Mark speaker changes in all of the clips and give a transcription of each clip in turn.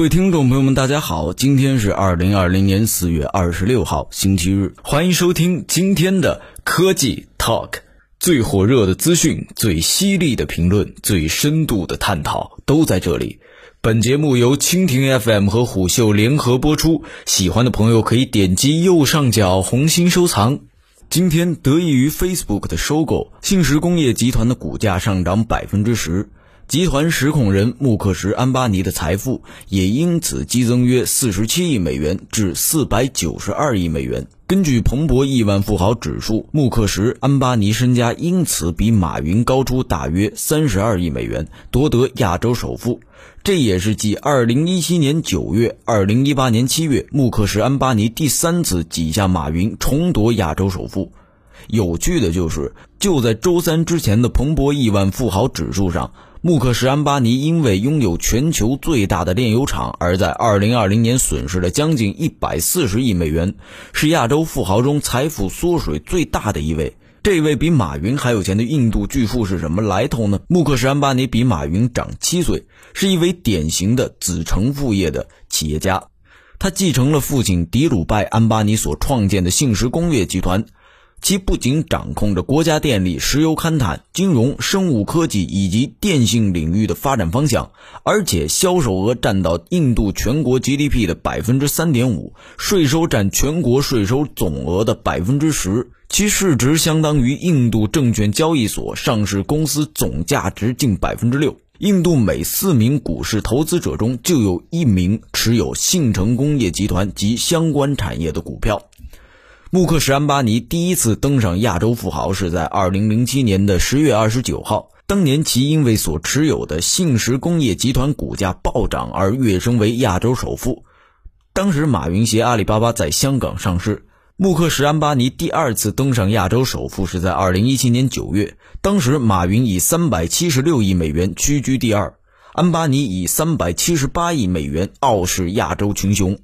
Speaker 1: 各位听众朋友们，大家好，今天是二零二零年四月二十六号，星期日，欢迎收听今天的科技 Talk，最火热的资讯、最犀利的评论、最深度的探讨都在这里。本节目由蜻蜓 FM 和虎嗅联合播出，喜欢的朋友可以点击右上角红心收藏。今天得益于 Facebook 的收购，信实工业集团的股价上涨百分之十。集团实控人穆克什·安巴尼的财富也因此激增约四十七亿美元至四百九十二亿美元。根据彭博亿万富豪指数，穆克什·安巴尼身家因此比马云高出大约三十二亿美元，夺得亚洲首富。这也是继二零一七年九月、二零一八年七月，穆克什·安巴尼第三次挤下马云，重夺亚洲首富。有趣的就是，就在周三之前的彭博亿万富豪指数上。穆克什·安巴尼因为拥有全球最大的炼油厂，而在2020年损失了将近140亿美元，是亚洲富豪中财富缩水最大的一位。这位比马云还有钱的印度巨富是什么来头呢？穆克什·安巴尼比马云长七岁，是一位典型的子承父业的企业家。他继承了父亲迪鲁拜·安巴尼所创建的信实工业集团。其不仅掌控着国家电力、石油勘探、金融、生物科技以及电信领域的发展方向，而且销售额占到印度全国 GDP 的百分之三点五，税收占全国税收总额的百分之十，其市值相当于印度证券交易所上市公司总价值近百分之六。印度每四名股市投资者中就有一名持有信诚工业集团及相关产业的股票。穆克什·安巴尼第一次登上亚洲富豪是在2007年的10月29号。当年其因为所持有的信实工业集团股价暴涨而跃升为亚洲首富。当时马云携阿里巴巴在香港上市。穆克什·安巴尼第二次登上亚洲首富是在2017年9月，当时马云以376亿美元屈居第二，安巴尼以378亿美元傲视亚洲群雄。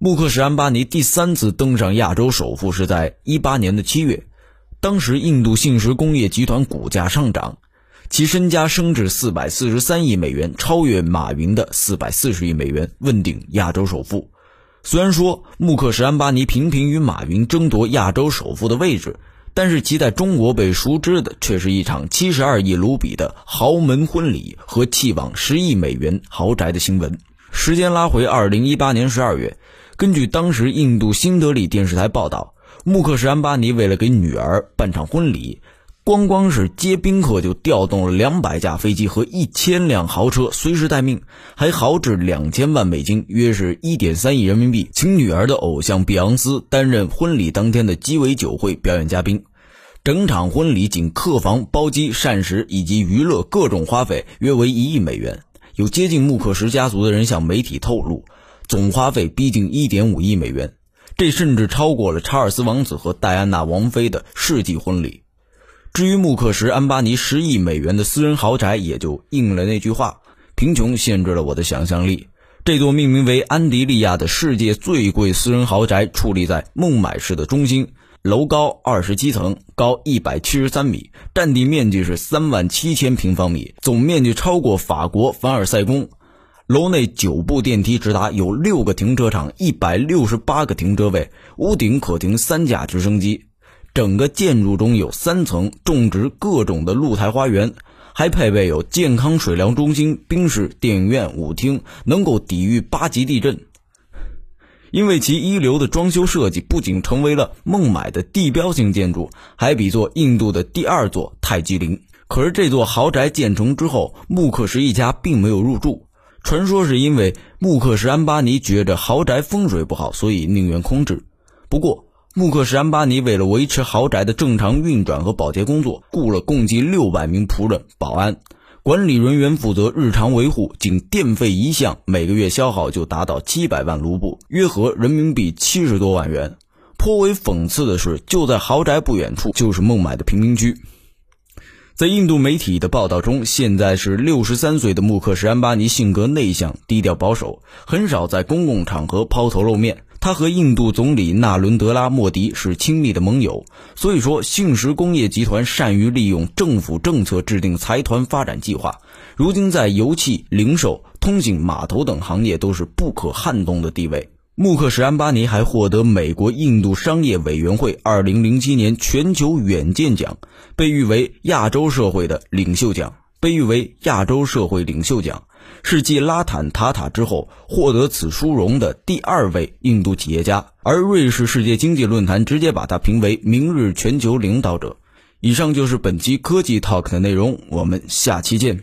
Speaker 1: 穆克什·安巴尼第三次登上亚洲首富是在一八年的七月，当时印度信实工业集团股价上涨，其身家升至四百四十三亿美元，超越马云的四百四十亿美元，问鼎亚洲首富。虽然说穆克什·安巴尼频频与马云争夺亚洲首富的位置，但是其在中国被熟知的却是一场七十二亿卢比的豪门婚礼和气往十亿美元豪宅的新闻。时间拉回二零一八年十二月。根据当时印度新德里电视台报道，穆克什·安巴尼为了给女儿办场婚礼，光光是接宾客就调动了两百架飞机和一千辆豪车，随时待命，还豪掷两千万美金，约是一点三亿人民币，请女儿的偶像碧昂斯担任婚礼当天的鸡尾酒会表演嘉宾。整场婚礼仅客房、包机、膳食以及娱乐各种花费约为一亿美元。有接近穆克什家族的人向媒体透露。总花费逼近一点五亿美元，这甚至超过了查尔斯王子和戴安娜王妃的世纪婚礼。至于穆克什·安巴尼十亿美元的私人豪宅，也就应了那句话：贫穷限制了我的想象力。这座命名为安迪利亚的世界最贵私人豪宅，矗立在孟买市的中心，楼高二十七层，高一百七十三米，占地面积是三万七千平方米，总面积超过法国凡尔赛宫。楼内九部电梯直达，有六个停车场，一百六十八个停车位，屋顶可停三架直升机。整个建筑中有三层，种植各种的露台花园，还配备有健康水疗中心、冰室、电影院、舞厅，能够抵御八级地震。因为其一流的装修设计，不仅成为了孟买的地标性建筑，还比作印度的第二座泰姬陵。可是这座豪宅建成之后，穆克什一家并没有入住。传说是因为穆克什·安巴尼觉着豪宅风水不好，所以宁愿空置。不过，穆克什·安巴尼为了维持豪宅的正常运转和保洁工作，雇了共计六百名仆人、保安、管理人员负责日常维护。仅电费一项，每个月消耗就达到七百万卢布，约合人民币七十多万元。颇为讽刺的是，就在豪宅不远处，就是孟买的贫民区。在印度媒体的报道中，现在是六十三岁的穆克什·安巴尼，性格内向、低调保守，很少在公共场合抛头露面。他和印度总理纳伦德拉·莫迪是亲密的盟友，所以说信实工业集团善于利用政府政策制定财团发展计划，如今在油气、零售、通信、码头等行业都是不可撼动的地位。穆克什安巴尼还获得美国印度商业委员会2007年全球远见奖，被誉为亚洲社会的领袖奖。被誉为亚洲社会领袖奖，是继拉坦塔塔之后获得此殊荣的第二位印度企业家，而瑞士世界经济论坛直接把他评为明日全球领导者。以上就是本期科技 Talk 的内容，我们下期见。